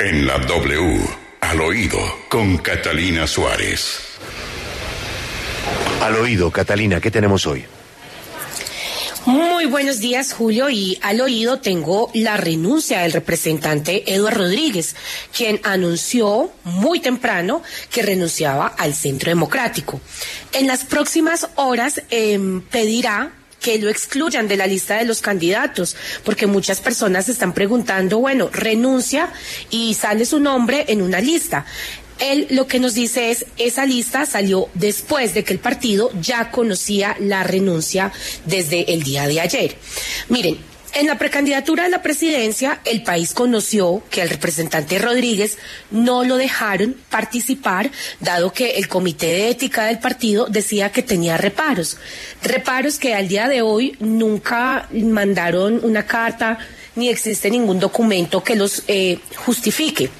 En la W, al oído, con Catalina Suárez. Al oído, Catalina, ¿qué tenemos hoy? Muy buenos días, Julio, y al oído tengo la renuncia del representante Eduardo Rodríguez, quien anunció muy temprano que renunciaba al Centro Democrático. En las próximas horas eh, pedirá que lo excluyan de la lista de los candidatos, porque muchas personas están preguntando, bueno, renuncia y sale su nombre en una lista. Él lo que nos dice es, esa lista salió después de que el partido ya conocía la renuncia desde el día de ayer. Miren, en la precandidatura de la presidencia, el país conoció que al representante Rodríguez no lo dejaron participar, dado que el comité de ética del partido decía que tenía reparos. Reparos que al día de hoy nunca mandaron una carta ni existe ningún documento que los eh, justifique.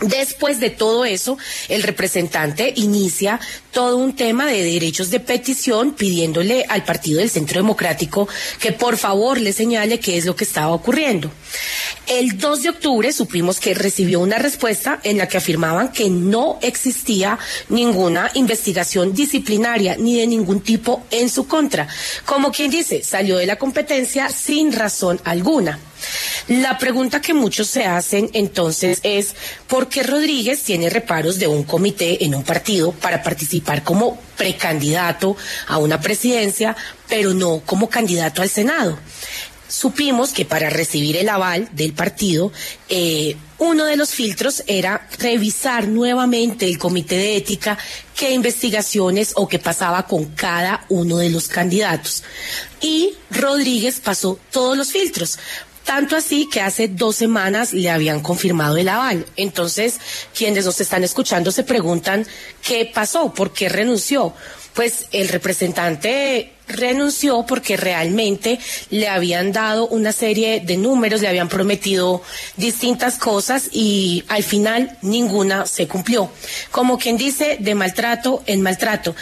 Después de todo eso, el representante inicia todo un tema de derechos de petición pidiéndole al Partido del Centro Democrático que por favor le señale qué es lo que estaba ocurriendo. El 2 de octubre supimos que recibió una respuesta en la que afirmaban que no existía ninguna investigación disciplinaria ni de ningún tipo en su contra. Como quien dice, salió de la competencia sin razón alguna. La pregunta que muchos se hacen entonces es, ¿por qué Rodríguez tiene reparos de un comité en un partido para participar como precandidato a una presidencia, pero no como candidato al Senado? Supimos que para recibir el aval del partido, eh, uno de los filtros era revisar nuevamente el comité de ética qué investigaciones o qué pasaba con cada uno de los candidatos. Y Rodríguez pasó todos los filtros. Tanto así que hace dos semanas le habían confirmado el aval. Entonces, quienes nos están escuchando se preguntan qué pasó, por qué renunció. Pues el representante renunció porque realmente le habían dado una serie de números, le habían prometido distintas cosas y al final ninguna se cumplió. Como quien dice, de maltrato en maltrato.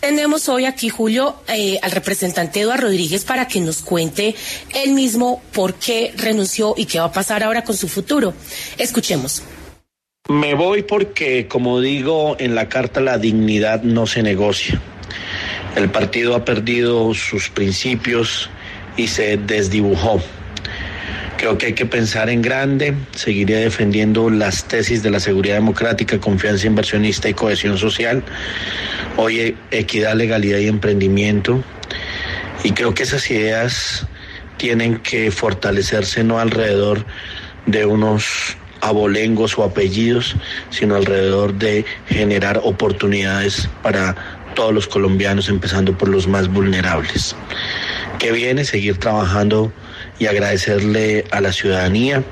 Tenemos hoy aquí, Julio, eh, al representante Eduardo Rodríguez para que nos cuente él mismo por qué renunció y qué va a pasar ahora con su futuro. Escuchemos. Me voy porque, como digo en la carta, la dignidad no se negocia. El partido ha perdido sus principios y se desdibujó. Creo que hay que pensar en grande. Seguiré defendiendo las tesis de la seguridad democrática, confianza inversionista y cohesión social. Hoy equidad, legalidad y emprendimiento. Y creo que esas ideas tienen que fortalecerse no alrededor de unos abolengos o apellidos, sino alrededor de generar oportunidades para todos los colombianos, empezando por los más vulnerables. Que viene seguir trabajando y agradecerle a la ciudadanía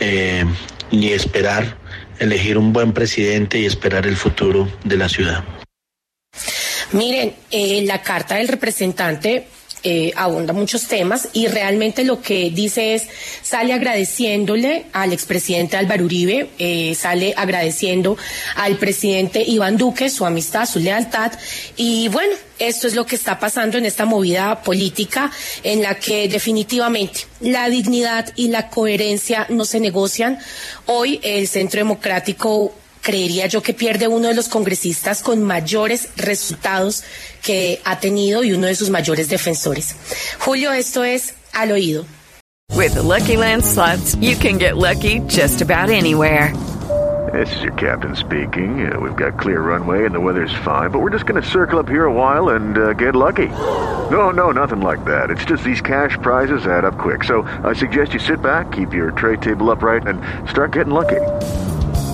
eh, y esperar elegir un buen presidente y esperar el futuro de la ciudad. Miren, eh, la carta del representante eh, abunda muchos temas y realmente lo que dice es, sale agradeciéndole al expresidente Álvaro Uribe, eh, sale agradeciendo al presidente Iván Duque su amistad, su lealtad y bueno, esto es lo que está pasando en esta movida política en la que definitivamente la dignidad y la coherencia no se negocian. Hoy el Centro Democrático creería yo que pierde uno de los congresistas con mayores resultados que ha tenido y uno de sus mayores defensores. Julio, esto es al oído. With the Lucky Land slots, you can get lucky just about anywhere. This is your captain speaking. Uh, we've got clear runway and the weather's fine, but we're just going to circle up here a while and uh, get lucky. No, no, nothing like that. It's just these cash prizes add up quick. So I suggest you sit back, keep your tray table upright, and start getting lucky.